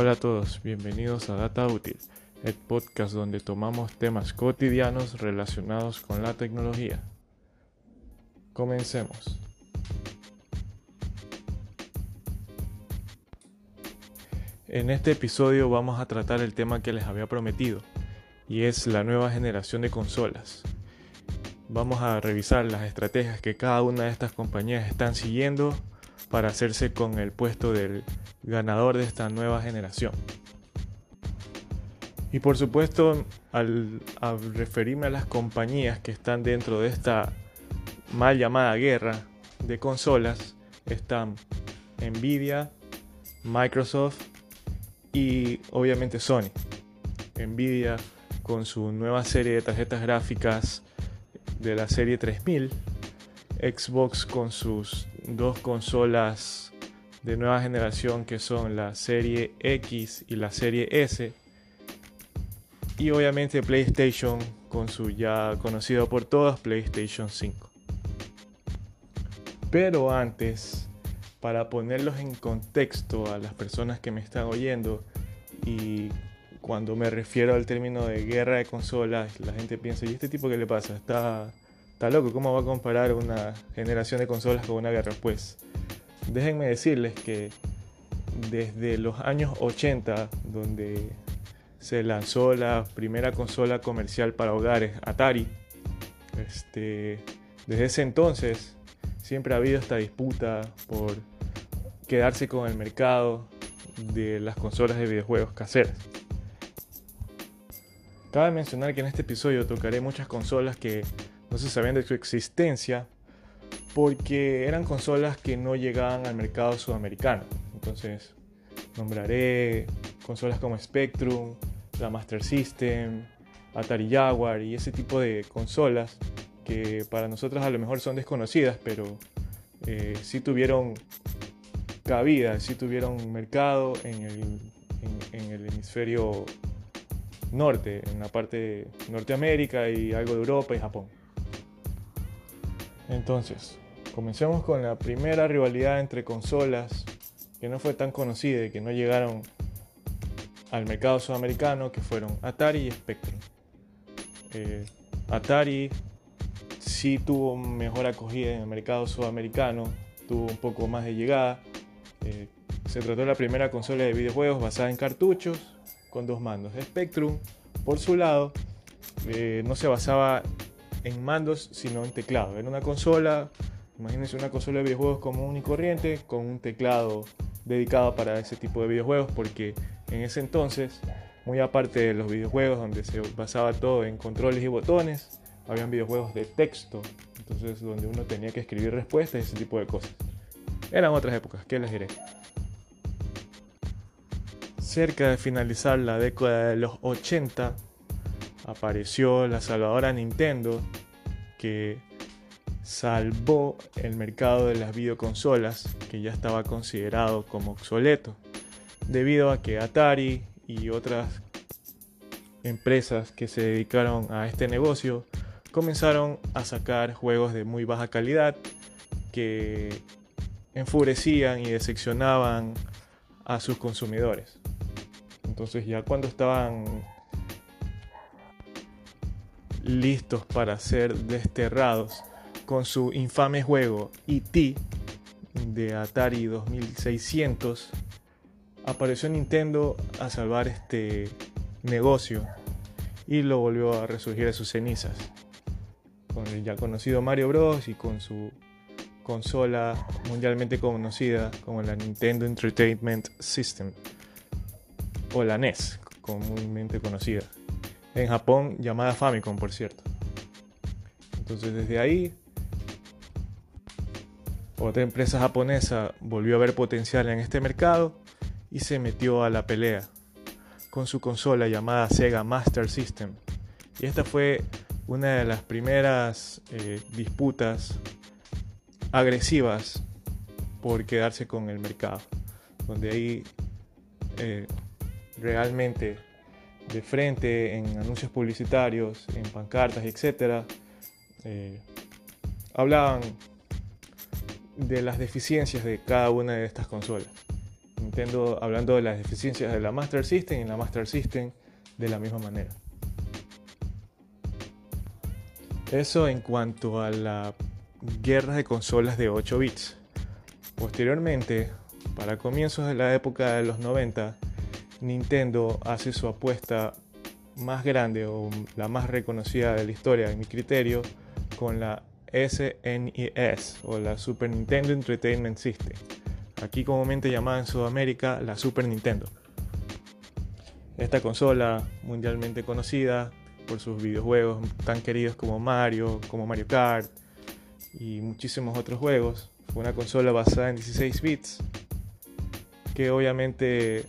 Hola a todos, bienvenidos a Data Útil, el podcast donde tomamos temas cotidianos relacionados con la tecnología. Comencemos. En este episodio vamos a tratar el tema que les había prometido, y es la nueva generación de consolas. Vamos a revisar las estrategias que cada una de estas compañías están siguiendo para hacerse con el puesto del ganador de esta nueva generación. Y por supuesto, al, referirme a las compañías que están dentro de esta mal llamada guerra de consolas, están Nvidia, Microsoft y obviamente Sony. Nvidia con su nueva serie de tarjetas gráficas de la serie 3000, Xbox con sus dos consolas de nueva generación que son la serie X y la serie S. Y obviamente PlayStation con su ya conocido por todas PlayStation 5. Pero antes, para ponerlos en contexto a las personas que me están oyendo y cuando me refiero al término de guerra de consolas, la gente piensa, ¿y este tipo qué le pasa? Está, está loco, ¿cómo va a comparar una generación de consolas con una guerra? Pues déjenme decirles que desde los años 80, donde se lanzó la primera consola comercial para hogares, Atari, este, desde ese entonces siempre ha habido esta disputa por quedarse con el mercado de las consolas de videojuegos caseras. Cabe mencionar que en este episodio tocaré muchas consolas que no se sabían de su existencia porque eran consolas que no llegaban al mercado sudamericano. Entonces nombraré consolas como Spectrum, la Master System, Atari Jaguar y ese tipo de consolas que para nosotros a lo mejor son desconocidas, pero eh, sí tuvieron cabida, sí tuvieron mercado en el, en el hemisferio norte, en la parte de Norteamérica y algo de Europa y Japón. Entonces, comencemos con la primera rivalidad entre consolas que no fue tan conocida y que no llegaron al mercado sudamericano, que fueron Atari y Spectrum. Eh, Atari sí tuvo mejor acogida en el mercado sudamericano, tuvo un poco más de llegada. Eh, se trató de la primera consola de videojuegos basada en cartuchos con dos mandos. Spectrum, por su lado, eh, no se basaba en mandos, sino en teclado. Era una consola, imagínense una consola de videojuegos común y corriente, con un teclado dedicado para ese tipo de videojuegos, porque en ese entonces, muy aparte de los videojuegos donde se basaba todo en controles y botones, habían videojuegos de texto, entonces donde uno tenía que escribir respuestas y ese tipo de cosas. Eran otras épocas, ¿qué les diré? Cerca de finalizar la década de los 80, apareció la salvadora Nintendo que salvó el mercado de las videoconsolas que ya estaba considerado como obsoleto debido a que Atari y otras empresas que se dedicaron a este negocio comenzaron a sacar juegos de muy baja calidad que enfurecían y decepcionaban a sus consumidores. Entonces ya cuando estaban listos para ser desterrados con su infame juego E.T. de Atari 2600, apareció Nintendo a salvar este negocio y lo volvió a resurgir de sus cenizas. Con el ya conocido Mario Bros. y con su consola mundialmente conocida como la Nintendo Entertainment System o la NES, comúnmente conocida. En Japón llamada Famicom, por cierto. Entonces desde ahí, otra empresa japonesa volvió a ver potencial en este mercado y se metió a la pelea con su consola llamada Sega Master System. Y esta fue una de las primeras eh, disputas agresivas por quedarse con el mercado, donde ahí eh, realmente de frente en anuncios publicitarios, en pancartas, etc., eh, hablaban de las deficiencias de cada una de estas consolas. Nintendo hablando de las deficiencias de la Master System y la Master System de la misma manera. Eso en cuanto a la guerra de consolas de 8 bits. Posteriormente, para comienzos de la época de los 90, Nintendo hace su apuesta más grande o la más reconocida de la historia, en mi criterio, con la SNES o la Super Nintendo Entertainment System, aquí comúnmente llamada en Sudamérica la Super Nintendo. Esta consola mundialmente conocida por sus videojuegos tan queridos como Mario, como Mario Kart y muchísimos otros juegos. Fue una consola basada en 16 bits que obviamente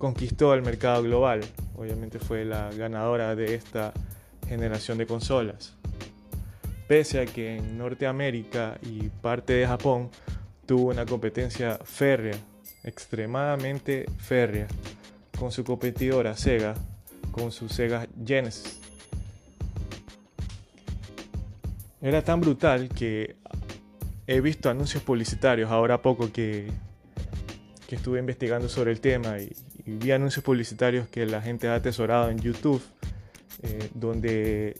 conquistó el mercado global. Obviamente fue la ganadora de esta generación de consolas. Pese a que en Norteamérica y parte de Japón tuvo una competencia férrea, extremadamente férrea, con su competidora Sega, con su Sega Genesis. Era tan brutal que he visto anuncios publicitarios ahora poco que, que estuve investigando sobre el tema y, vi anuncios publicitarios que la gente ha atesorado en YouTube, eh, donde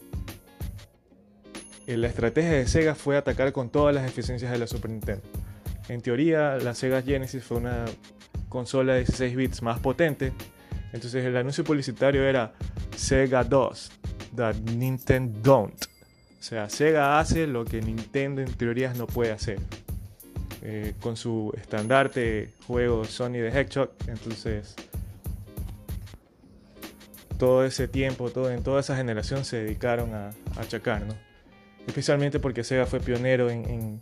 la estrategia de Sega fue atacar con todas las eficiencias de la Super Nintendo. En teoría, la Sega Genesis fue una consola de 16 bits más potente, entonces el anuncio publicitario era Sega 2, that Nintendo don't. O sea, Sega hace lo que Nintendo en teoría no puede hacer. Eh, con su estandarte juego Sony de Hedgehog, entonces todo ese tiempo, todo, en toda esa generación se dedicaron a, achacar, ¿no? Especialmente porque Sega fue pionero en,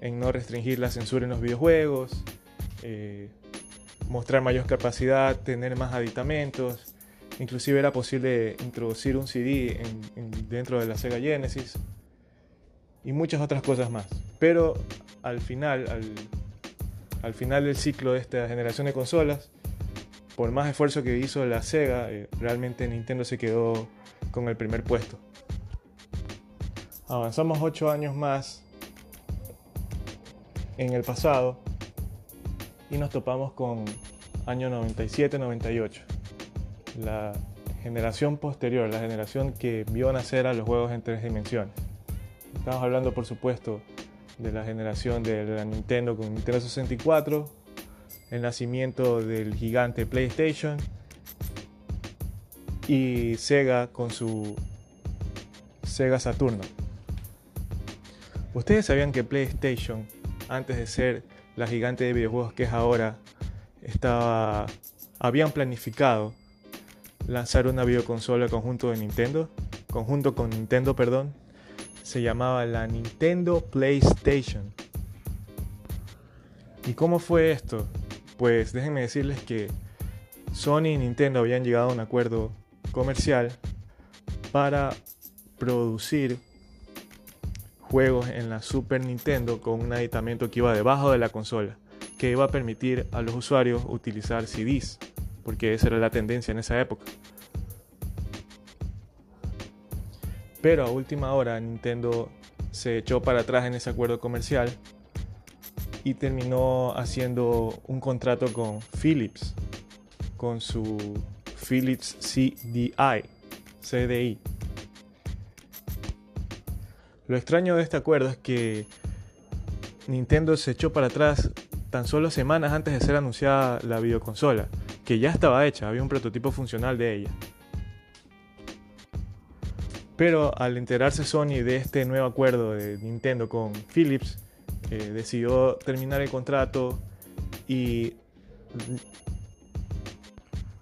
no restringir la censura en los videojuegos, eh, mostrar mayor capacidad, tener más aditamentos. Inclusive era posible introducir un CD dentro de la Sega Genesis y muchas otras cosas más. Pero al final, al, final del ciclo de esta generación de consolas, por más esfuerzo que hizo la Sega, eh, realmente Nintendo se quedó con el primer puesto. Avanzamos 8 años más en el pasado y nos topamos con año 97-98. La generación posterior, la generación que vio nacer a los juegos en tres dimensiones. Estamos hablando, por supuesto, de la generación de la Nintendo con Nintendo 64, el nacimiento del gigante PlayStation y Sega con su Sega Saturno. ¿Ustedes sabían que PlayStation, antes de ser la gigante de videojuegos que es ahora, estaba, habían planificado lanzar una videoconsola conjunto de Nintendo, conjunto con Nintendo, perdón, se llamaba la Nintendo PlayStation. ¿Y cómo fue esto? Pues déjenme decirles que Sony y Nintendo habían llegado a un acuerdo comercial para producir juegos en la Super Nintendo con un aditamento que iba debajo de la consola, que iba a permitir a los usuarios utilizar CDs, porque esa era la tendencia en esa época. Pero a última hora Nintendo se echó para atrás en ese acuerdo comercial y terminó haciendo un contrato con Philips, con su Philips CDI, CDI lo extraño de este acuerdo es que Nintendo se echó para atrás tan solo semanas antes de ser anunciada la videoconsola, que ya estaba hecha, había un prototipo funcional de ella. Pero al enterarse Sony de este nuevo acuerdo de Nintendo con Philips, eh, decidió terminar el contrato y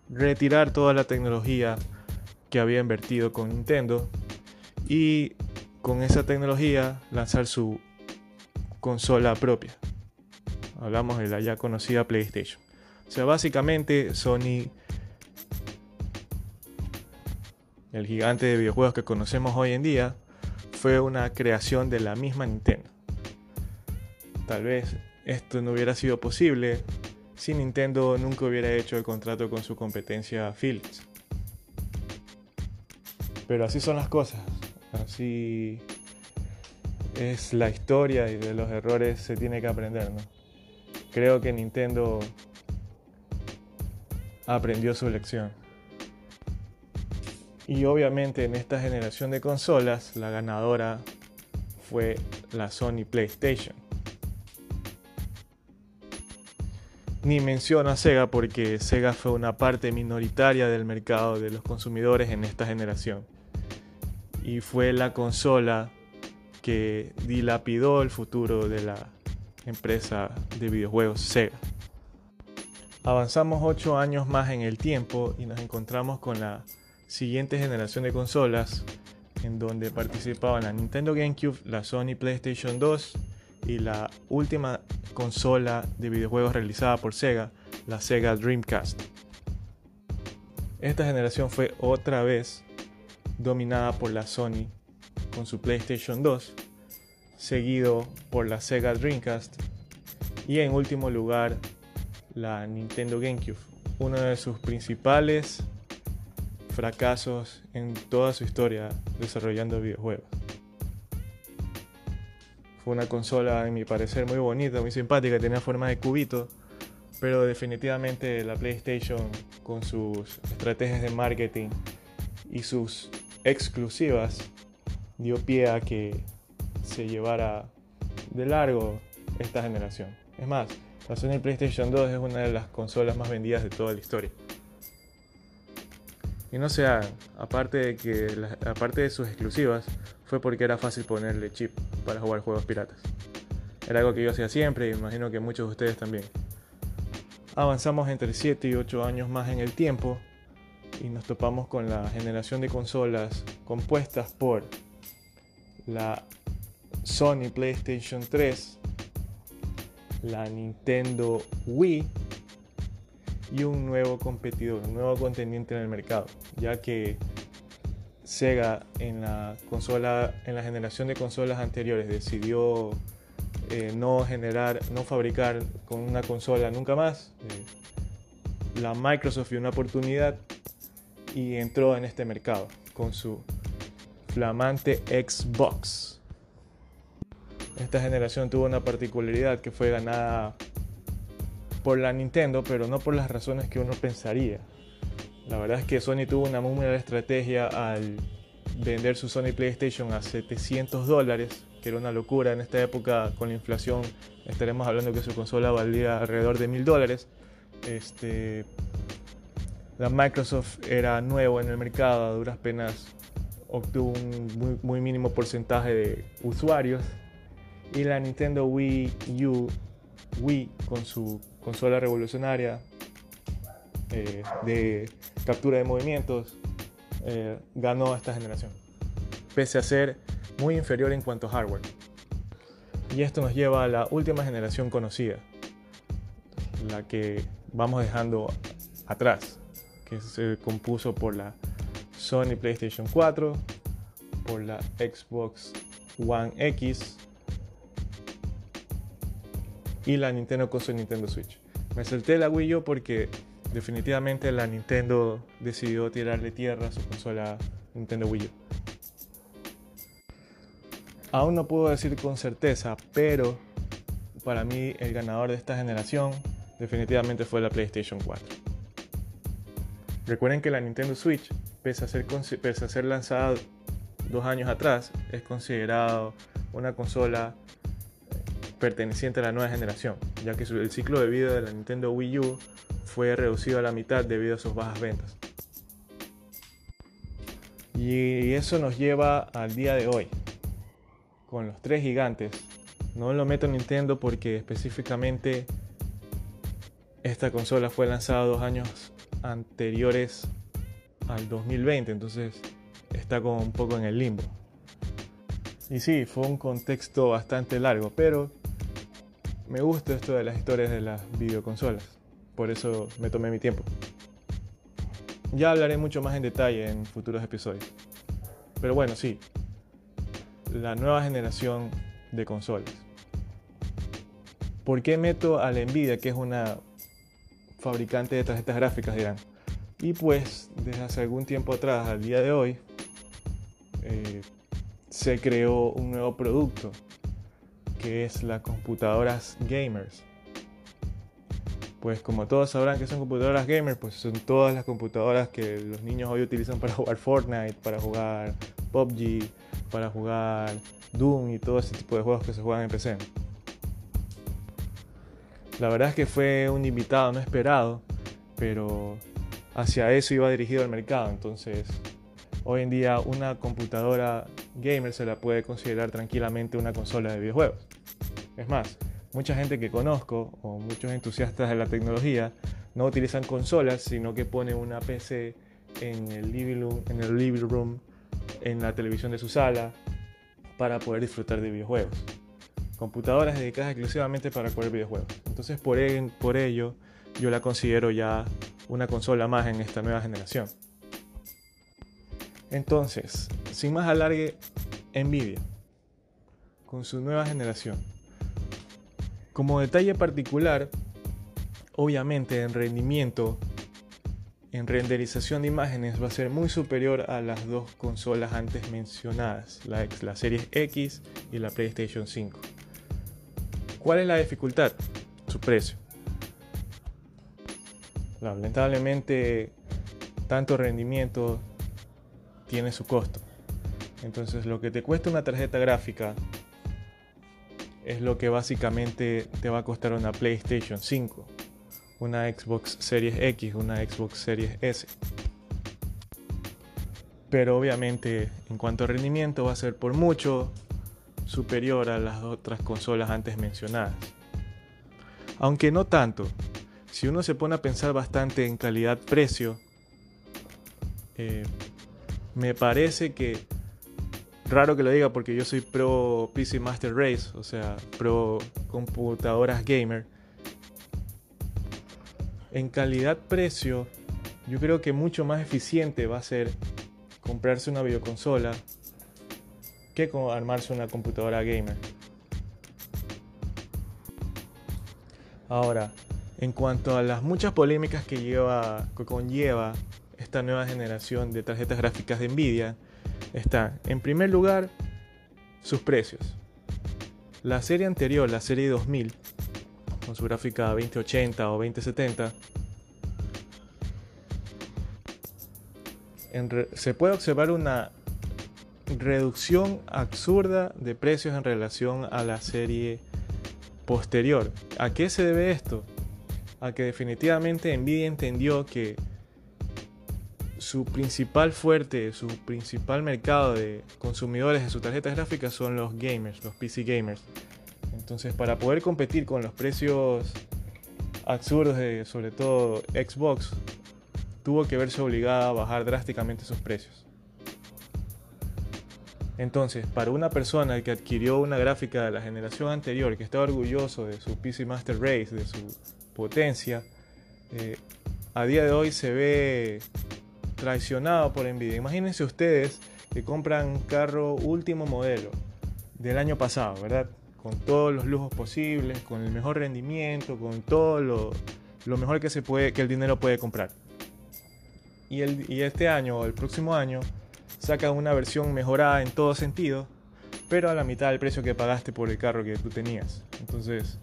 retirar toda la tecnología que había invertido con Nintendo y con esa tecnología lanzar su consola propia. Hablamos de la ya conocida PlayStation. O sea, básicamente Sony, el gigante de videojuegos que conocemos hoy en día, fue una creación de la misma Nintendo. Tal vez esto no hubiera sido posible si Nintendo nunca hubiera hecho el contrato con su competencia Philips. Pero así son las cosas. Así es la historia y de los errores se tiene que aprender, ¿no? creo que Nintendo aprendió su lección. Y obviamente en esta generación de consolas, la ganadora fue la Sony PlayStation. Ni menciono a Sega porque Sega fue una parte minoritaria del mercado de los consumidores en esta generación. Y fue la consola que dilapidó el futuro de la empresa de videojuegos Sega. Avanzamos 8 años más en el tiempo y nos encontramos con la siguiente generación de consolas en donde participaban la Nintendo GameCube, la Sony PlayStation 2 y la última consola de videojuegos realizada por Sega, la Sega Dreamcast. Esta generación fue otra vez dominada por la Sony con su PlayStation 2, seguido por la Sega Dreamcast y en último lugar la Nintendo GameCube, uno de sus principales fracasos en toda su historia desarrollando videojuegos. Fue una consola, en mi parecer, muy bonita, muy simpática, tenía forma de cubito, pero definitivamente la PlayStation, con sus estrategias de marketing y sus exclusivas, dio pie a que se llevara de largo esta generación. Es más, la Sony PlayStation 2 es una de las consolas más vendidas de toda la historia. Y no se aparte de que aparte de sus exclusivas, fue porque era fácil ponerle chip para jugar juegos piratas. Era algo que yo hacía siempre y imagino que muchos de ustedes también. Avanzamos entre 7 y 8 años más en el tiempo y nos topamos con la generación de consolas compuestas por la Sony PlayStation 3, la Nintendo Wii y un nuevo competidor, un nuevo contendiente en el mercado, ya que Sega en la consola, en la generación de consolas anteriores decidió eh, no generar, no fabricar con una consola nunca más. Eh, la Microsoft vio una oportunidad y entró en este mercado con su flamante Xbox. Esta generación tuvo una particularidad que fue ganada por la Nintendo, pero no por las razones que uno pensaría. La verdad es que Sony tuvo una muy buena estrategia al vender su Sony PlayStation a 700 dólares, que era una locura en esta época con la inflación. Estaremos hablando que su consola valía alrededor de mil dólares. Este, la Microsoft era nuevo en el mercado, a duras penas obtuvo un muy, muy mínimo porcentaje de usuarios y la Nintendo Wii U, Wii con su consola revolucionaria eh, de captura de movimientos, eh, ganó esta generación, pese a ser muy inferior en cuanto a hardware. Y esto nos lleva a la última generación conocida, la que vamos dejando atrás, que se compuso por la Sony PlayStation 4, por la Xbox One X, y la Nintendo con su Nintendo Switch. Me salté la Wii U porque definitivamente la Nintendo decidió tirarle tierra a su consola Nintendo Wii U. Aún no puedo decir con certeza, pero para mí el ganador de esta generación definitivamente fue la PlayStation 4. Recuerden que la Nintendo Switch, pese a ser, pese a ser lanzada dos años atrás, es considerado una consola perteneciente a la nueva generación, ya que el ciclo de vida de la Nintendo Wii U fue reducido a la mitad debido a sus bajas ventas. Y eso nos lleva al día de hoy, con los tres gigantes. No lo meto en Nintendo porque específicamente esta consola fue lanzada dos años anteriores al 2020, entonces está como un poco en el limbo. Y sí, fue un contexto bastante largo, pero me gusta esto de las historias de las videoconsolas. Por eso me tomé mi tiempo. Ya hablaré mucho más en detalle en futuros episodios. Pero bueno, sí. La nueva generación de consolas. ¿Por qué meto a la Nvidia, que es una fabricante de tarjetas gráficas, dirán? Y pues, desde hace algún tiempo atrás, al día de hoy, eh, se creó un nuevo producto que es las computadoras gamers. Pues como todos sabrán que son computadoras gamer, pues son todas las computadoras que los niños hoy utilizan para jugar Fortnite, para jugar PUBG, para jugar Doom y todo ese tipo de juegos que se juegan en PC. La verdad es que fue un invitado no esperado, pero hacia eso iba dirigido el mercado. Entonces, hoy en día una computadora gamer se la puede considerar tranquilamente una consola de videojuegos. Es más, mucha gente que conozco o muchos entusiastas de la tecnología no utilizan consolas, sino que ponen una PC en el living room, en, la televisión de su sala, para poder disfrutar de videojuegos. Computadoras dedicadas exclusivamente para jugar videojuegos. Entonces por, por ello yo la considero ya una consola más en esta nueva generación. Entonces, sin más alargue, Nvidia, con su nueva generación. Como detalle particular, obviamente en rendimiento, en renderización de imágenes va a ser muy superior a las dos consolas antes mencionadas, la, Series X y la PlayStation 5. ¿Cuál es la dificultad? Su precio. Lamentablemente, tanto rendimiento tiene su costo. Entonces, lo que te cuesta una tarjeta gráfica es lo que básicamente te va a costar una PlayStation 5, una Xbox Series X, una Xbox Series S. Pero obviamente en cuanto a rendimiento va a ser por mucho superior a las otras consolas antes mencionadas. Aunque no tanto. Si uno se pone a pensar bastante en calidad-precio, eh, me parece que raro que lo diga porque yo soy pro PC Master Race, o sea, pro computadoras gamer. En calidad-precio, yo creo que mucho más eficiente va a ser comprarse una videoconsola que armarse una computadora gamer. Ahora, en cuanto a las muchas polémicas que, lleva, conlleva esta nueva generación de tarjetas gráficas de Nvidia, está, en primer lugar, sus precios. La serie anterior, la serie 2000, con su gráfica 2080 o 2070, se puede observar una reducción absurda de precios en relación a la serie posterior. ¿A qué se debe esto? A que definitivamente Nvidia entendió que su principal fuerte, su principal mercado de consumidores de sus tarjetas gráficas son los gamers, los PC gamers. Entonces, para poder competir con los precios absurdos de sobre todo Xbox, tuvo que verse obligada a bajar drásticamente sus precios. Entonces, para una persona que adquirió una gráfica de la generación anterior, que estaba orgulloso de su PC Master Race, de su potencia, eh, a día de hoy se ve traicionado por Nvidia. Imagínense ustedes que compran carro último modelo del año pasado, ¿verdad? Con todos los lujos posibles, con el mejor rendimiento, con todo lo, mejor que, se puede, que el dinero puede comprar. Y, el, y este año o el próximo año sacan una versión mejorada en todo sentido, pero a la mitad del precio que pagaste por el carro que tú tenías. Entonces,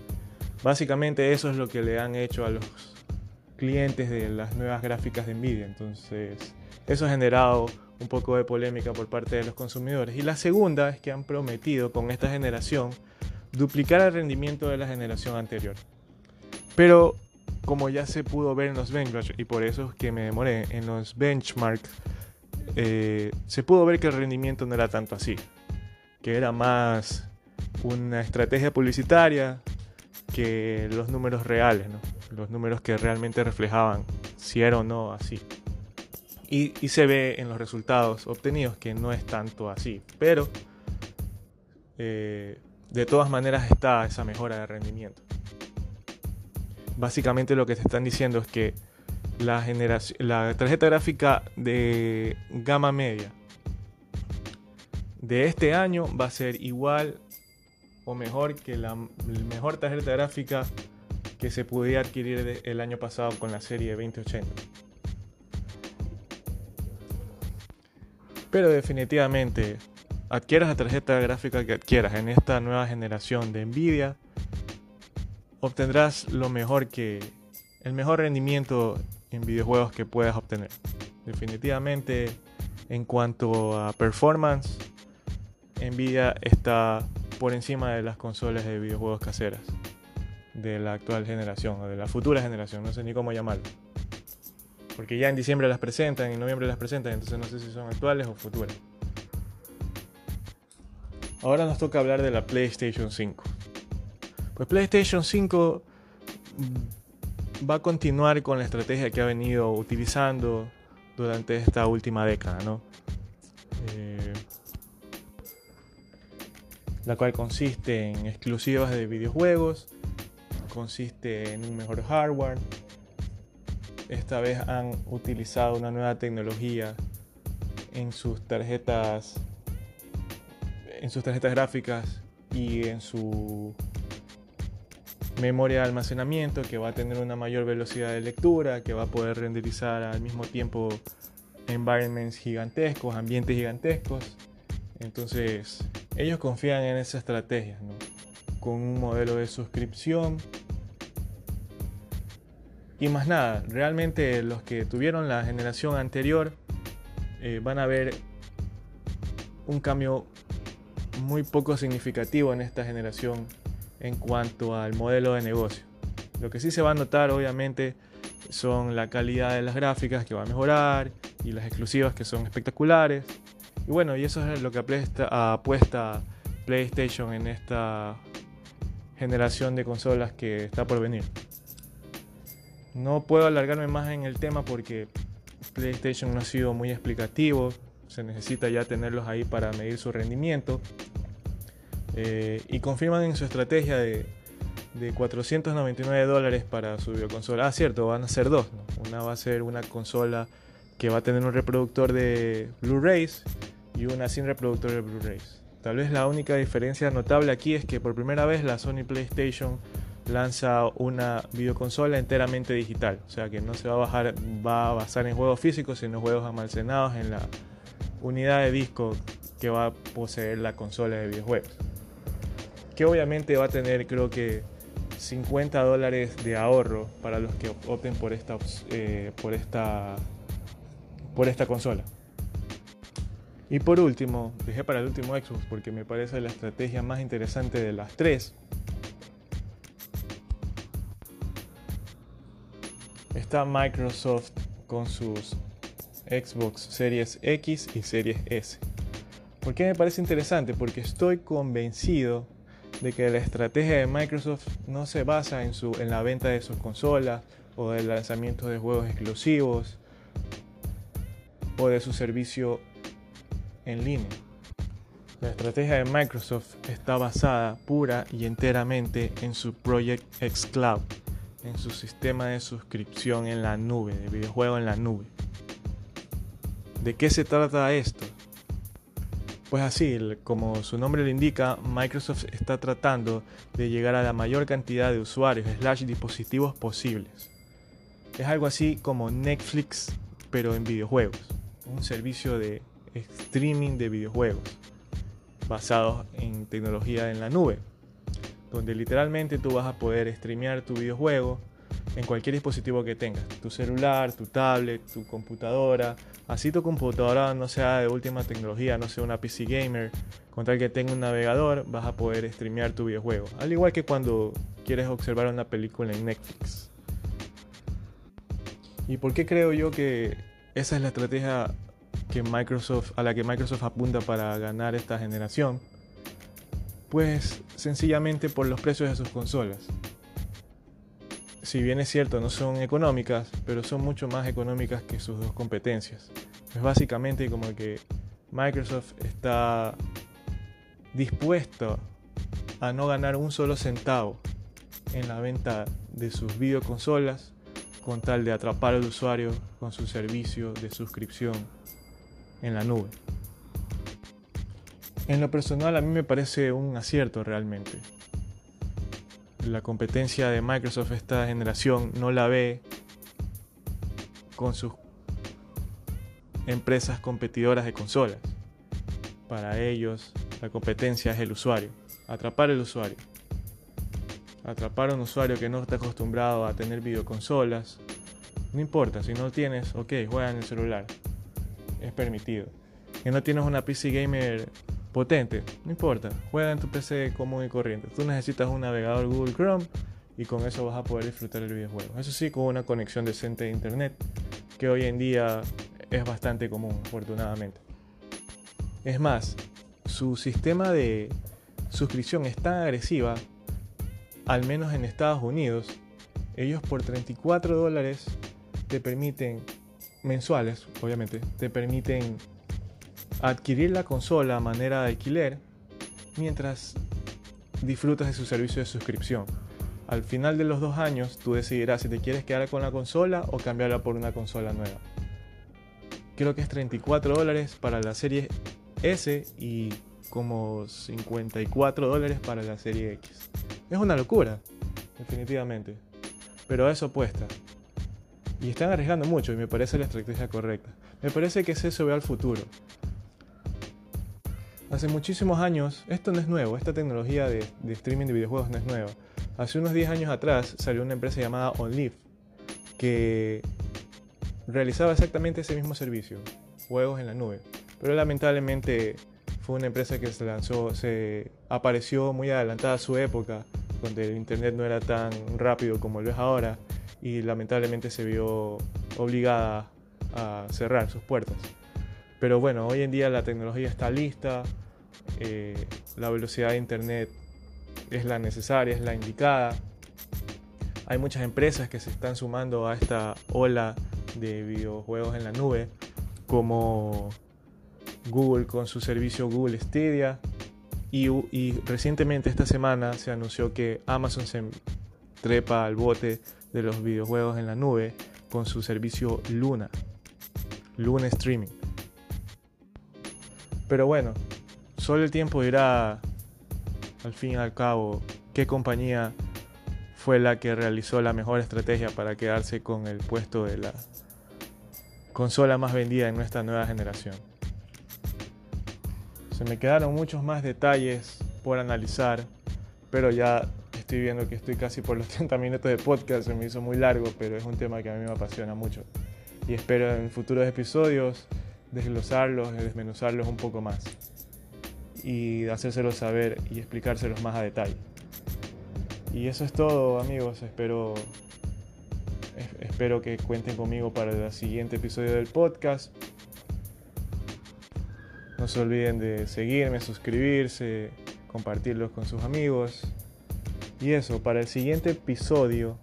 básicamente eso es lo que le han hecho a los clientes de las nuevas gráficas de Nvidia. Entonces, eso ha generado un poco de polémica por parte de los consumidores. Y la segunda es que han prometido con esta generación duplicar el rendimiento de la generación anterior. Pero como ya se pudo ver en los benchmarks, y por eso es que me demoré en los benchmarks, eh, se pudo ver que el rendimiento no era tanto así, que era más una estrategia publicitaria que los números reales, ¿no? Los números que realmente reflejaban si era o no así. Y, se ve en los resultados obtenidos que no es tanto así, pero eh, de todas maneras está esa mejora de rendimiento. Básicamente lo que te están diciendo es que la, la tarjeta gráfica de gama media de este año va a ser igual o mejor que la mejor tarjeta gráfica que se pudiera adquirir el año pasado con la serie 2080. Pero definitivamente, adquieras la tarjeta gráfica que adquieras en esta nueva generación de Nvidia, obtendrás lo mejor que, el mejor rendimiento en videojuegos que puedas obtener. Definitivamente en cuanto a performance, Nvidia está por encima de las consolas de videojuegos caseras de la actual generación o de la futura generación, no sé ni cómo llamarlo. Porque ya en diciembre las presentan, en noviembre las presentan, entonces no sé si son actuales o futuras. Ahora nos toca hablar de la PlayStation 5. Pues PlayStation 5 va a continuar con la estrategia que ha venido utilizando durante esta última década, ¿no? Eh, la cual consiste en exclusivas de videojuegos, consiste en un mejor hardware. Esta vez han utilizado una nueva tecnología en sus tarjetas en sus tarjetas gráficas y en su memoria de almacenamiento que va a tener una mayor velocidad de lectura, que va a poder renderizar al mismo tiempo environments gigantescos, ambientes gigantescos. Entonces, ellos confían en esa estrategia, con un modelo de suscripción. Y más nada, realmente los que tuvieron la generación anterior eh, van a ver un cambio muy poco significativo en esta generación en cuanto al modelo de negocio. Lo que sí se va a notar obviamente son la calidad de las gráficas que va a mejorar y las exclusivas que son espectaculares. Y bueno, y eso es lo que apuesta PlayStation en esta generación de consolas que está por venir. No puedo alargarme más en el tema porque PlayStation no ha sido muy explicativo. Se necesita ya tenerlos ahí para medir su rendimiento. Eh, y confirman en su estrategia de, 499 dólares para su videoconsola. Ah, cierto, van a ser dos. Una va a ser una consola que va a tener un reproductor de Blu-rays y una sin reproductor de Blu-rays. Tal vez la única diferencia notable aquí es que por primera vez la Sony PlayStation lanza una videoconsola enteramente digital, o sea que no se va a bajar, va a basar en juegos físicos, sino juegos almacenados en la unidad de disco que va a poseer la consola de videojuegos que obviamente va a tener creo que 50 dólares de ahorro para los que opten por esta, eh, por esta, por esta consola. Y por último, dejé para el último Xbox porque me parece la estrategia más interesante de las tres. Está Microsoft con sus Xbox Series X y Series S. ¿Por qué me parece interesante? Porque estoy convencido de que la estrategia de Microsoft no se basa en, su, en la venta de sus consolas o del lanzamiento de juegos exclusivos o de su servicio en línea. La estrategia de Microsoft está basada pura y enteramente en su Project X Cloud, en su sistema de suscripción en la nube, de videojuego en la nube. ¿De qué se trata esto? Pues así, como su nombre lo indica, Microsoft está tratando de llegar a la mayor cantidad de usuarios slash dispositivos posibles. Es algo así como Netflix, pero en videojuegos. Un servicio de streaming de videojuegos basados en tecnología en la nube, donde literalmente tú vas a poder streamear tu videojuego en cualquier dispositivo que tengas, tu celular, tu tablet, tu computadora, Así tu computadora no sea de última tecnología, no sea una PC gamer, con tal que tenga un navegador, vas a poder streamear tu videojuego. Al igual que cuando quieres observar una película en Netflix. ¿Y por qué creo yo que esa es la estrategia a la que Microsoft apunta para ganar esta generación? Pues sencillamente por los precios de sus consolas si bien es cierto, no son económicas, pero son mucho más económicas que sus dos competencias. Es básicamente como que Microsoft está dispuesto a no ganar un solo centavo en la venta de sus videoconsolas con tal de atrapar al usuario con su servicio de suscripción en la nube. En lo personal a mí me parece un acierto realmente la competencia de Microsoft esta generación no la ve con sus empresas competidoras de consolas. Para ellos la competencia es el usuario, atrapar el usuario. atrapar a un usuario que no está acostumbrado a tener videoconsolas. No importa, si no tienes, ok, juega en el celular. Es permitido. Que no tienes una PC gamer potente, no importa, juega en tu PC común y corriente. Tú necesitas un navegador Google Chrome y con eso vas a poder disfrutar el videojuego. Eso sí, con una conexión decente de internet, que hoy en día es bastante común, afortunadamente. Es más, su sistema de suscripción es tan agresiva, al menos en Estados Unidos, ellos por 34 dólares te permiten, mensuales obviamente, te permiten adquirir la consola a manera de alquiler mientras disfrutas de su servicio de suscripción. Al final de los dos años, tú decidirás si te quieres quedar con la consola o cambiarla por una consola nueva. Creo que es 34 dólares para la serie S y como 54 dólares para la serie X. Es una locura, definitivamente. Pero eso puesta. Y están arriesgando mucho y me parece la estrategia correcta. Me parece que ese se ve al futuro. Hace muchísimos años, esto no es nuevo, esta tecnología de, streaming de videojuegos no es nueva. Hace unos 10 años atrás salió una empresa llamada OnLive que realizaba exactamente ese mismo servicio, juegos en la nube. Pero lamentablemente fue una empresa que se lanzó, se apareció muy adelantada a su época, donde el internet no era tan rápido como lo es ahora, y lamentablemente se vio obligada a cerrar sus puertas. Pero bueno, hoy en día la tecnología está lista, eh, la velocidad de Internet es la necesaria, es la indicada. Hay muchas empresas que se están sumando a esta ola de videojuegos en la nube, como Google con su servicio Google Stadia. Y, y recientemente esta semana se anunció que Amazon se trepa al bote de los videojuegos en la nube con su servicio Luna, Luna Streaming. Pero bueno, solo el tiempo dirá al fin y al cabo qué compañía fue la que realizó la mejor estrategia para quedarse con el puesto de la consola más vendida en nuestra nueva generación. Se me quedaron muchos más detalles por analizar, pero ya estoy viendo que estoy casi por los 30 minutos de podcast, se me hizo muy largo, pero es un tema que a mí me apasiona mucho. Y espero en futuros episodios desglosarlos, desmenuzarlos un poco más y hacérselos saber y explicárselos más a detalle. Y eso es todo amigos, espero, espero que cuenten conmigo para el siguiente episodio del podcast. No se olviden de seguirme, suscribirse, compartirlos con sus amigos. Y eso, para el siguiente episodio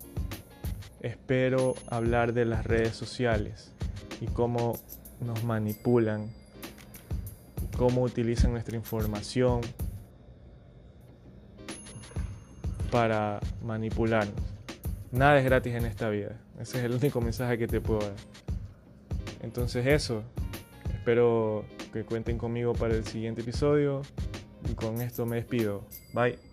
espero hablar de las redes sociales y cómo nos manipulan, cómo utilizan nuestra información para manipularnos. Nada es gratis en esta vida. Ese es el único mensaje que te puedo dar. Entonces eso. Espero que cuenten conmigo para el siguiente episodio. Y con esto me despido. Bye.